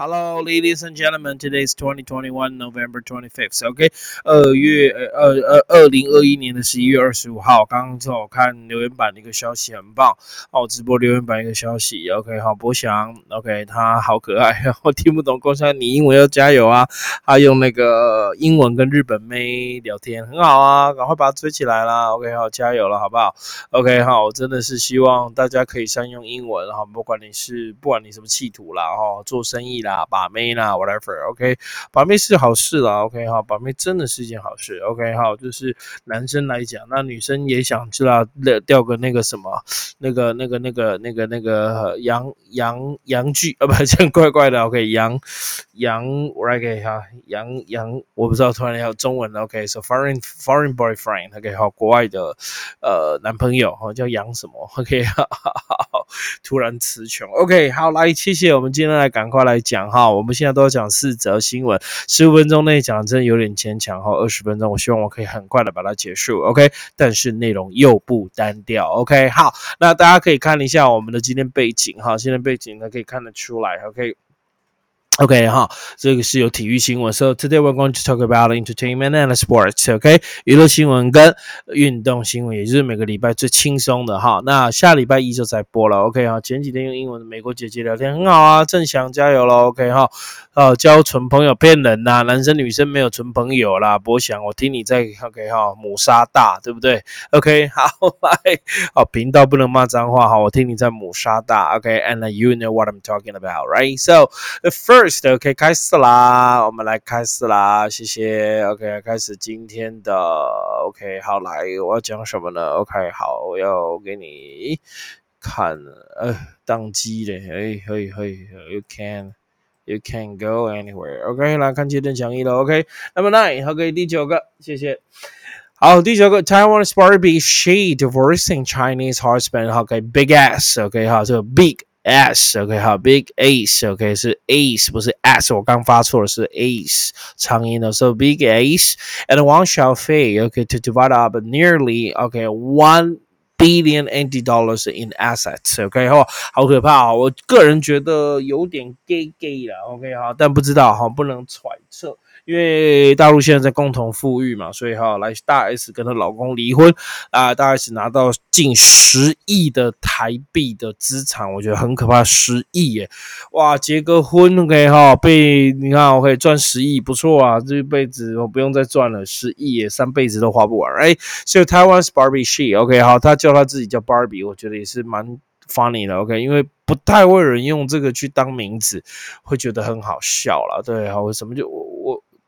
Hello, ladies and gentlemen. Today is 2021 November 25th. OK，二月呃呃二零二一年的十一月二十五号。刚刚正好看留言板的一个消息，很棒哦！直播留言板一个消息。OK，好，博翔。OK，他好可爱。我听不懂，共产你英文要加油啊！他用那个英文跟日本妹聊天，很好啊！赶快把他追起来啦。OK，好，加油了，好不好？OK，好，我真的是希望大家可以善用英文哈，不管你是不管你什么企图啦，哈，做生意。啦，把妹啦，whatever，OK，把妹是好事啦，OK 哈，把妹真的是一件好事，OK 哈，就是男生来讲，那女生也想知道钓个那个什么，那个那个那个那个那个羊羊羊剧啊，不，这样怪怪的，OK，羊洋，OK 哈，洋洋，我不知道突然要中文，OK，so foreign foreign boyfriend，OK 好，国外的呃男朋友，哈，叫杨什么，OK，哈哈哈，突然词穷，OK，好，来，谢谢，我们今天来赶快来。讲哈，我们现在都要讲四则新闻，十五分钟内讲真的有点牵强哈，二十分钟我希望我可以很快的把它结束，OK，但是内容又不单调，OK，好，那大家可以看一下我们的今天背景哈，今天背景呢可以看得出来，OK。OK 哈，这个是有体育新闻。So today we're going to talk about entertainment and sports. OK，娱乐新闻跟运动新闻，也就是每个礼拜最轻松的哈。那下礼拜一就在播了。OK 哈，前几天用英文的美国姐姐聊天很好啊，郑翔加油喽。OK 哈，哦，交纯朋友骗人呐，男生女生没有纯朋友啦。博翔，我听你在 OK 哈，母杀大对不对？OK 好，好频道不能骂脏话哈，我听你在母杀大。OK，and you know what I'm talking about, right? So the first OK，开始啦，我们来开始啦，谢谢。OK，开始今天的 OK，好来，我要讲什么呢？OK，好，我要给你看，呃，宕机的，哎，可以，可以，You can，You can go anywhere。OK，来看接着讲义了。OK，Number nine，OK，第九个，谢谢。好，第九个，Taiwan's Barbie she divorcing Chinese husband。OK，big ass，OK，好，这个 big。S，OK，好，Big Ace，OK，是 Ace，不是 S，我刚发错了，是 Ace，长音的，So Big Ace and Wang Xiaofei，OK，to divide up nearly，OK，one billion NT dollars in assets，OK，哈，好可怕啊！我个人觉得有点 gay gay 了，OK，哈，但不知道哈，不能揣测。 因为大陆现在在共同富裕嘛，所以哈，来大 S 跟她老公离婚啊，大 S 拿到近十亿的台币的资产，我觉得很可怕，十亿耶！哇，结个婚 OK 哈，被你看我可以赚十亿，不错啊，这一辈子我不用再赚了，十亿耶，三辈子都花不完哎。所以台湾是 Barbie She OK 好，他叫他自己叫 Barbie，我觉得也是蛮 funny 的 OK，因为不太会有人用这个去当名字，会觉得很好笑了，对好，为什么就我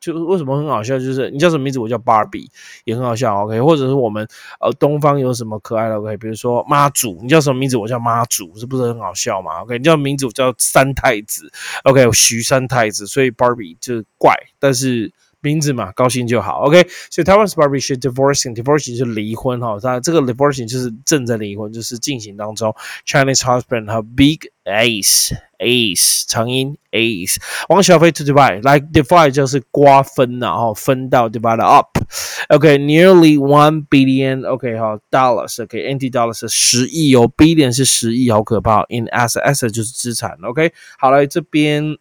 我。就为什么很好笑？就是你叫什么名字？我叫芭比，也很好笑。OK，或者是我们呃东方有什么可爱的？OK，比如说妈祖，你叫什么名字？我叫妈祖，这不是很好笑吗？OK，你叫名字我叫三太子，OK，徐三太子，所以芭比就是怪，但是。名字嘛，高兴就好。OK，所以台湾是 Barbie 是 divorcing，divorcing 是离婚哈。它这个 divorcing 就是正在离婚，就是进行当中。Chinese husband 和 Big Ace Ace 长音 Ace 王小飞 to divide，like divide 就是瓜分呐，哈，分到 divide up。OK，nearly one billion OK 哈 dollars OK，anti dollars 十亿哦，billion 是十亿，好可怕。In asset，asset 就是资产。OK，好来这边。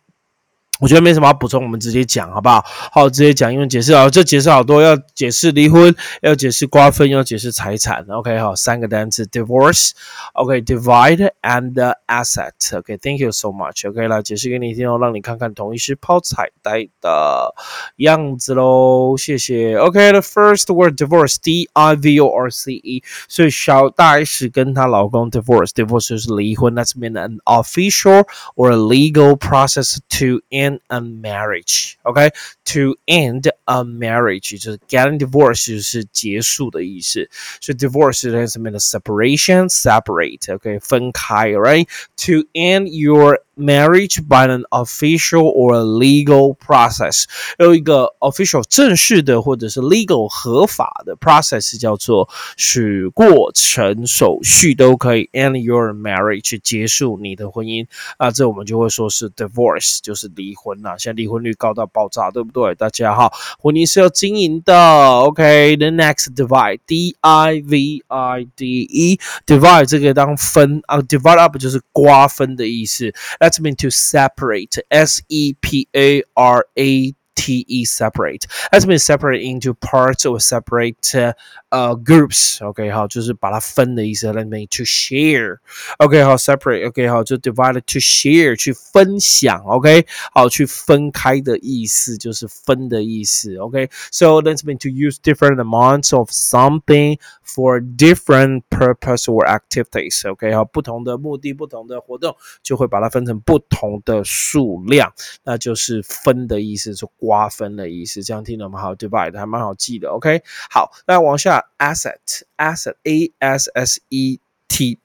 我觉得没什么要补充，我们直接讲好不好？好，直接讲，因为解释啊，这解释好多，要解释离婚，要解释瓜分，要解释财产。OK，好，三个单词：divorce，OK，divide and asset。OK，Thank you so much。OK，来解释给你听哦，让你看看同一是抛彩带的样子喽。谢谢。OK，the first word divorce，D-I-V-O-R-C-E，所以小大 S 跟她老公 divorce，divorce 就是离婚，That's mean an official or a legal process to end a marriage. OK, to end a marriage 就是 getting divorced 就是结束的意思。所以 divorce 它是 mean separation, separate. OK，分开，right? To end your marriage by an official or a legal process，有一个 official 正式的或者是 legal 合法的 process 叫做是过程手续都可以 end your marriage 结束你的婚姻啊，这我们就会说是 divorce，就是离 婚啦，现在离婚率高到爆炸，对不对？大家哈，婚姻是要经营的。OK，the next divide，D I V I D E，divide 这个当分啊，divide up 就是瓜分的意思。Let's mean to separate，S-E-P-A-R-A-T。T E separate has been separated into parts or separate uh groups. OK，好，就是把它分的意思。Let me to share. OK，好，separate. OK，好，就 divided to share 去分享。OK，好，去分开的意思就是分的意思。OK，so let's mean to use different amounts of something for different purpose or activities. OK，好，不同的目的、不同的活动，就会把它分成不同的数量，那就是分的意思，是 瓜分的意思。这样听懂吗？好，divide 还蛮好记的。OK，好，那往下。asset asset a s s e t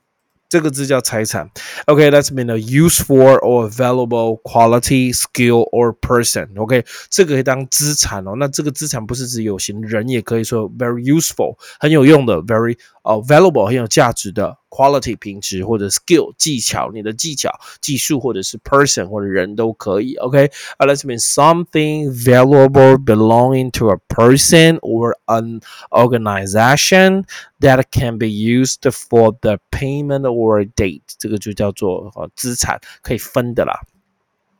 这个字叫财产。OK, that's mean a useful or valuable quality, skill or person. OK，这个可以当资产哦。那这个资产不是指有形人，也可以说 very useful，很有用的，very 呃 valuable 很有价值的。quality 品质或者 skill 技巧，你的技巧、技术或者是 person 或者人都可以。OK，啊、uh,，let's mean something valuable belonging to a person or an organization that can be used for the payment or date，这个就叫做呃资产，可以分的啦。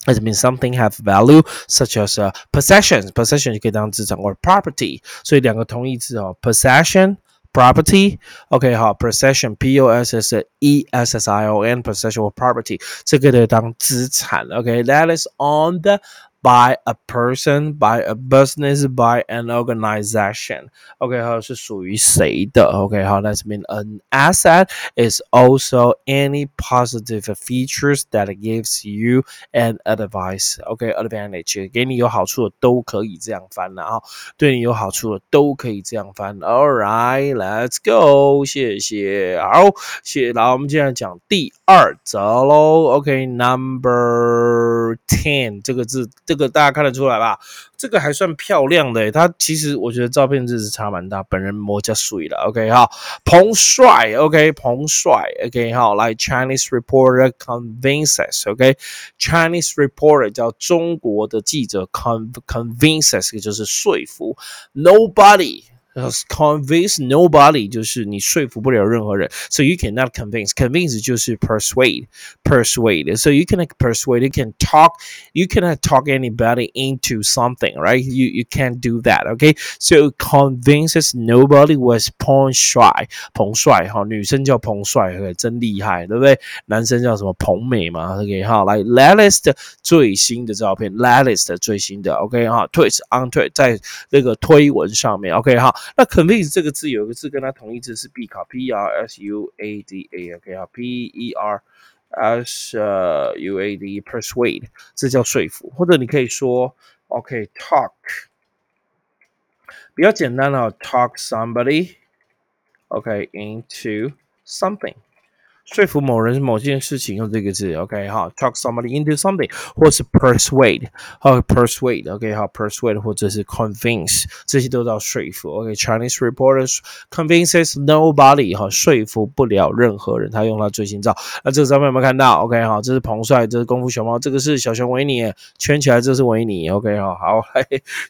It means something have value, such as uh, possessions. Possession 可以当资产 or property，所以两个同义词哦，possession property。OK，好，possession P O S S E S S I O N possession or property，这个得当资产。OK，that is on the by a person, by a business, by an organization. OK，好是属于谁的？OK，好，That mean an asset is also any positive features that gives you an advice. OK, advantage 给你有好处的都可以这样翻了啊，对你有好处的都可以这样翻。All right, let's go. 谢谢，好，谢。然后我们接下来讲第二则喽。OK，number ten 这个字。这 这个大家看得出来吧？这个还算漂亮的，它其实我觉得照片真是差蛮大，本人摸加水了。OK 哈，彭帅，OK 彭帅，OK 好，来 Chinese reporter convinces，OK Chinese reporter 叫中国的记者，con convinces 就是说服，nobody。Convince nobody 就是你说服不了任何人，so you cannot convince. Convince 就是 persuade, persuade. So you cannot persuade. You can talk. You cannot talk anybody into something, right? You you can't do that. Okay. So convinces nobody was 彭帅，彭帅哈，女生叫彭帅，OK，真厉害，对不对？男生叫什么彭美嘛？OK 哈，来 latest 最新的照片，latest 最新的，OK 哈，tweet on tweet 在那个推文上面，OK 哈。 那 convince 这个字有一个字跟它同义字是必考，p r s u a d a，OK 啊，p e r s u a d persuade，这叫说服，或者你可以说 OK talk，比较简单的，talk somebody OK into something。说服某人某件事情用这个字，OK 哈，talk somebody into something，或是 persuade，好 persuade，OK 好 persuade，或者是 convince，这些都叫说服，OK，Chinese reporters convinces nobody，哈，说服不了任何人，他用他最新照，那这个照片有没有看到？OK 好，这是彭帅，这是功夫熊猫，这个是小熊维尼，圈起来这是维尼，OK 好，好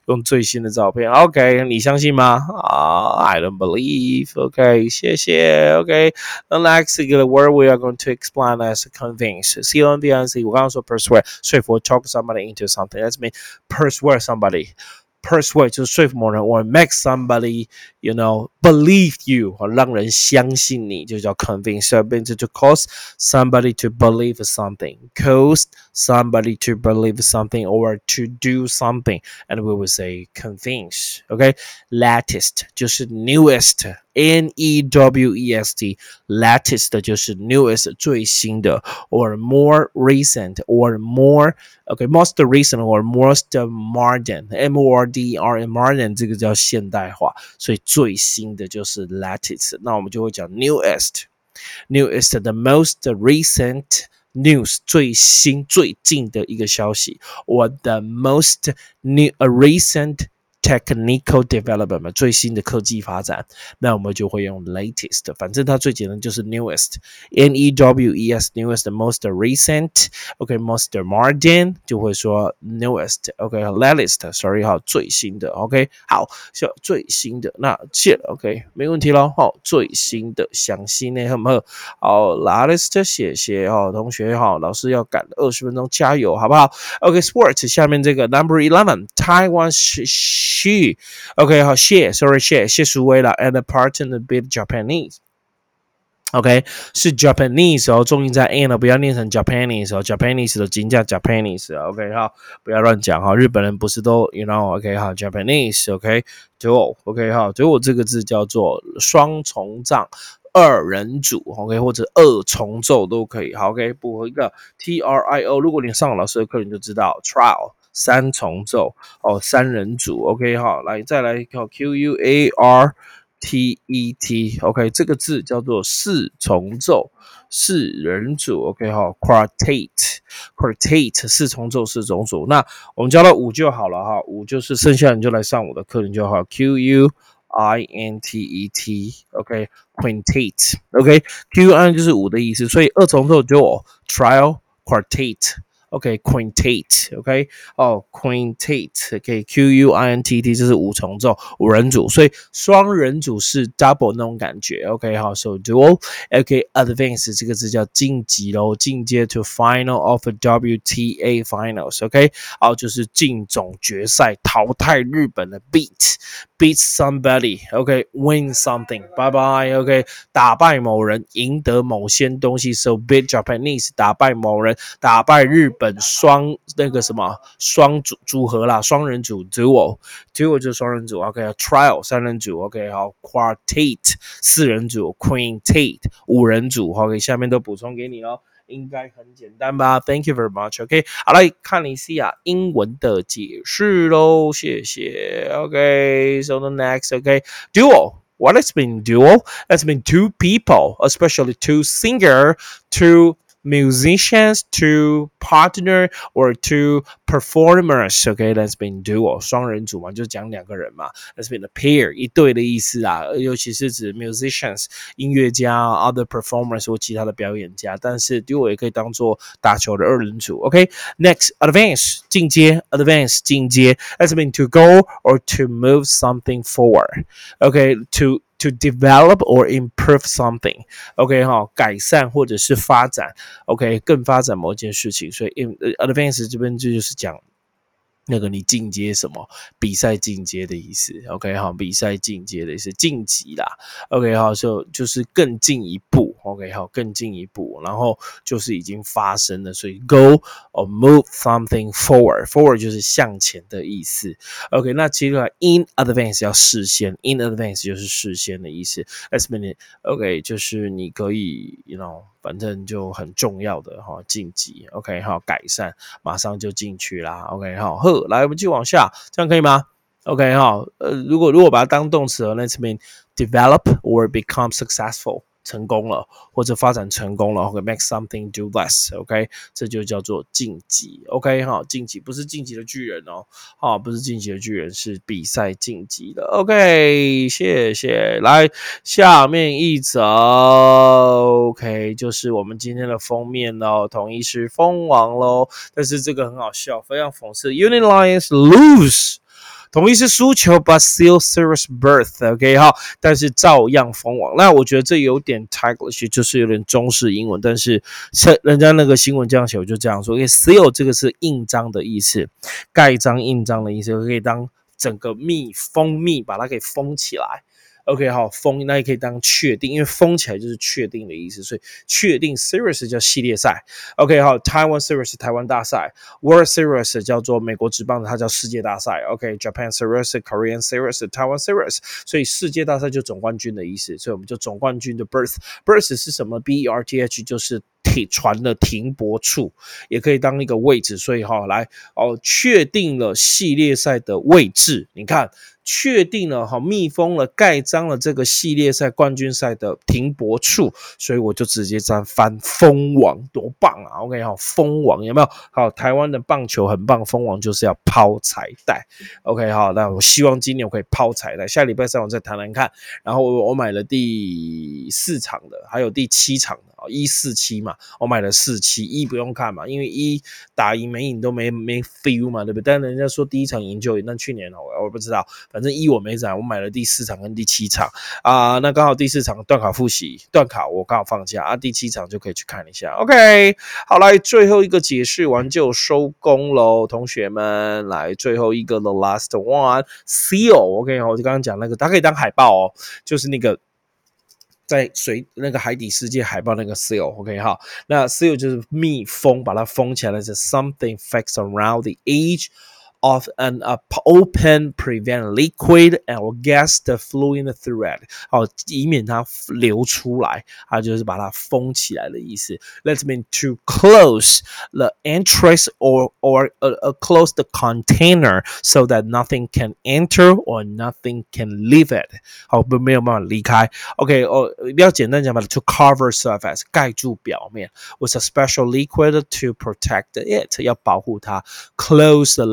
用最新的照片，OK，你相信吗？啊，I don't believe，OK，谢谢，OK，the next 一个 word。word we are going to explain as convince. C O N V N C. 我刚刚说 persuade，说服 talk somebody into something. That's mean persuade somebody. Persuade 就是说服某人，or make somebody you know believe you，让人相信你，就叫 convince. So means to cause somebody to believe something, cause somebody to believe something or to do something, and we will say convince. Okay, latest 就是 newest。 N E W E S T latest 就是 newest 最新的，or more recent or more OK most recent or most modern M O R D R N modern 这个叫现代化，所以最新的就是 latest。那我们就会讲 newest newest the most recent news 最新最近的一个消息，or the most new recent technical development 最新的科技发展，那我们就会用 latest。反正它最简单就是 newest，n e w e s newest most recent。OK，most modern 就会说 newest。OK，latest，sorry 哈，最新的。OK，好，就最新的那谢。OK，没问题喽。好，最新的详细呢，好不好？，latest，谢谢哦，同学哈，老师要赶二十分钟，加油，好不好？OK，sports 下面这个 number eleven，Taiwan she OK 好，谢，sorry 谢，谢淑薇了，and a partner bit Japanese。OK 是 Japanese 哦，重音在 n 了，不要念成 Japanese 哦，Japanese 的金价 Japanese。OK 好，不要乱讲哈，日本人不是都 you know OK 好 Japanese OK duo OK 哈，duo 这个字叫做双重唱。二人组，OK，或者二重奏都可以。好，OK，补一个 T R I O。如果你上老师的课，你就知道 trial 三重奏哦，三人组，OK，好，来再来考 Q U A R T E T，OK，这个字叫做四重奏，四人组，OK，好，quartet，quartet 四重奏四种组。那我们教到五就好了哈，五就是剩下你就来上我的课，程就好 Q U。I N T E T，OK，quintet，OK，Q N 就是五的意思，所以二重奏就 trial quartet。OK，quintet，OK，哦，quintet，OK，Q U I N T T，这是五重奏，五人组，所以双人组是 double 那种感觉，OK，好，so dual，OK，advance 这个字叫晋级喽，进阶 to final of WTA finals，OK，好，就是进总决赛，淘汰日本的 beat，beat somebody，OK，win something，拜拜，OK，打败某人，赢得某些东西，so beat Japanese，打败某人，打败日本。 本双那个什么双组组合啦，双人组 duo，duo 就是双人组，OK，trial 三人组，OK，好，quartet 四人组，quintet 五人组，OK，下面都补充给你喽，应该很简单吧？Thank you very much，OK，好来看一下英文的解释喽，谢谢，OK，so the next，OK，duo。What has been duo? It's been two people, especially two singer, two musicians to partner or to performers. Okay, that's been duo 双人组嘛，就讲两个人嘛。That's been a pair 一对的意思啊，尤其是指 musicians 音乐家，other performers 或其他的表演家。但是 duo 也可以当做打球的二人组。OK，next、okay? advance 进阶，advance 进阶，that's been to go or to move something forward. Okay, to to develop or improve something. OK 哈，改善或者是发展，OK 更发展某件事情，所以 in advance 这边这就是讲。那个你进阶什么比赛进阶的意思？OK 好，比赛进阶的意思晋级啦。OK 好，就就是更进一步。OK 好，更进一步，然后就是已经发生了，所以 go or move something forward。forward 就是向前的意思。OK，那接下来 in advance 要事先，in advance 就是事先的意思。As many OK 就是你可以，you know。反正就很重要的哈，晋级，OK 哈，改善，马上就进去啦，OK 哈，呵，来我们继续往下，这样可以吗？OK 哈，呃，如果如果把它当动词，Let's mean develop or become successful。成功了，或者发展成功了，OK，make something do less，OK，这就叫做晋级，OK？哈，晋级不是晋级的巨人哦，哈，不是晋级的巨人，是比赛晋级的，OK，谢谢，来下面一则，OK，就是我们今天的封面喽，统一是蜂王喽，但是这个很好笑，非常讽刺，Union Lions lose。同意是输球，but still serious birth，OK 哈，但是照样封王。那我觉得这有点 Taglish，就是有点中式英文，但是像人家那个新闻这样写，我就这样说。因为 seal 这个是印章的意思，盖章、印章的意思，可以当整个密封密，把它给封起来。OK，好，封那也可以当确定，因为封起来就是确定的意思，所以确定 Series 叫系列赛。OK，好，Taiwan Series 台湾大赛，World Series 叫做美国职棒的，它叫世界大赛。OK，Japan Series、Korean Series、Taiwan Series，所以世界大赛就总冠军的意思，所以我们就总冠军的 Birth，Birth 是什么？B E R T H 就是铁船的停泊处，也可以当一个位置，所以哈，来哦，确定了系列赛的位置，你看。确定了哈，密封了，盖章了这个系列赛冠军赛的停泊处，所以我就直接这样翻封王，多棒啊！OK 哈，封王有没有？好，台湾的棒球很棒，封王就是要抛彩带。OK 好，那我希望今年我可以抛彩带，下礼拜三我再谈谈看。然后我我买了第四场的，还有第七场的。一四七嘛，我买了四七一不用看嘛，因为一打赢没赢都没没 feel 嘛，对不对？但人家说第一场赢就赢，那去年我我不知道，反正一我没涨，我买了第四场跟第七场啊，那刚好第四场断卡复习，断卡我刚好放假啊，第七场就可以去看一下。OK，好来最后一个解释完就收工喽，同学们来最后一个 the last one seal，OK，我就刚刚讲那个，它可以当海报哦，就是那个。在水那个海底世界海报那个 seal，OK 哈，那 seal 就是密封，把它封起来的是 something fixed around the edge。of an uh, open prevent liquid and gas the flow in the thread，好，以免它流出来，它就是把它封起来的意思。That mean to close the entrance or or uh, uh, close the container so that nothing can enter or nothing can leave it。好，不没有办法离开。OK，哦，比较简单讲吧，to cover surface 盖住表面，with a special liquid to protect it，要保护它。Close the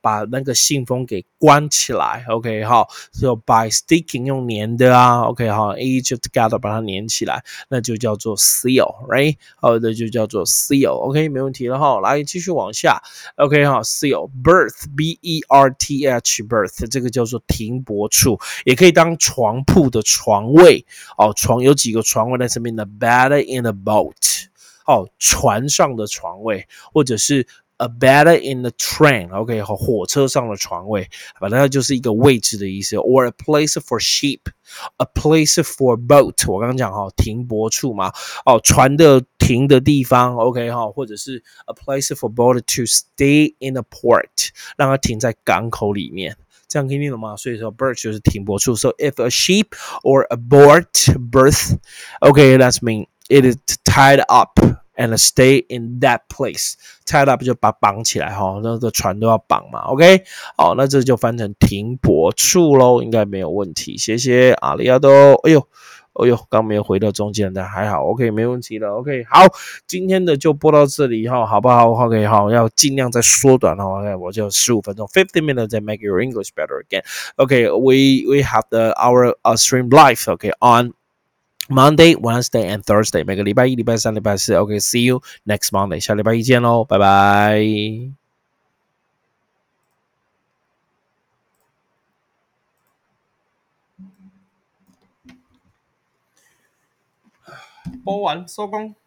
把那个信封给关起来，OK 好，so by sticking 用粘的啊，OK 好，a 就 together 把它粘起来，那就叫做 seal，right？好的就叫做 seal，OK 没问题了哈，来继续往下，OK 好，seal，birth，b-e-r-t-h，birth 这个叫做停泊处，也可以当床铺的床位。哦，床有几个床位在这边的，bed in a boat，哦，船上的床位，或者是。A bed in the train，OK，和火车上的床位，反正就是一个位置的意思。Or a place for sheep，a place for boat。我刚刚讲哈，停泊处嘛，哦，船的停的地方，OK 哈，或者是 a place for boat to stay in a port，让它停在港口里面。这样听懂吗？所以说，berth 就是停泊处。So if a sheep or a boat berth，OK，that's mean it is tied up。 And stay in that place. Tie up 就把绑起来哈，那个船都要绑嘛。OK，好，那这就翻成停泊处喽，应该没有问题。谢谢阿里亚多。哎呦，哎呦，刚没有回到中间的，还好。OK，没问题了。OK，好，今天的就播到这里哈，好不好？OK，好，要尽量再缩短哈。OK，我就十五分钟，fifteen minutes and make your English better again. OK，we we have the our uh, stream live. OK on. Monday, Wednesday, and Thursday，每个礼拜一、礼拜三、礼拜四。OK，see、okay, you next Monday，下礼拜一见喽，拜拜。播完收工。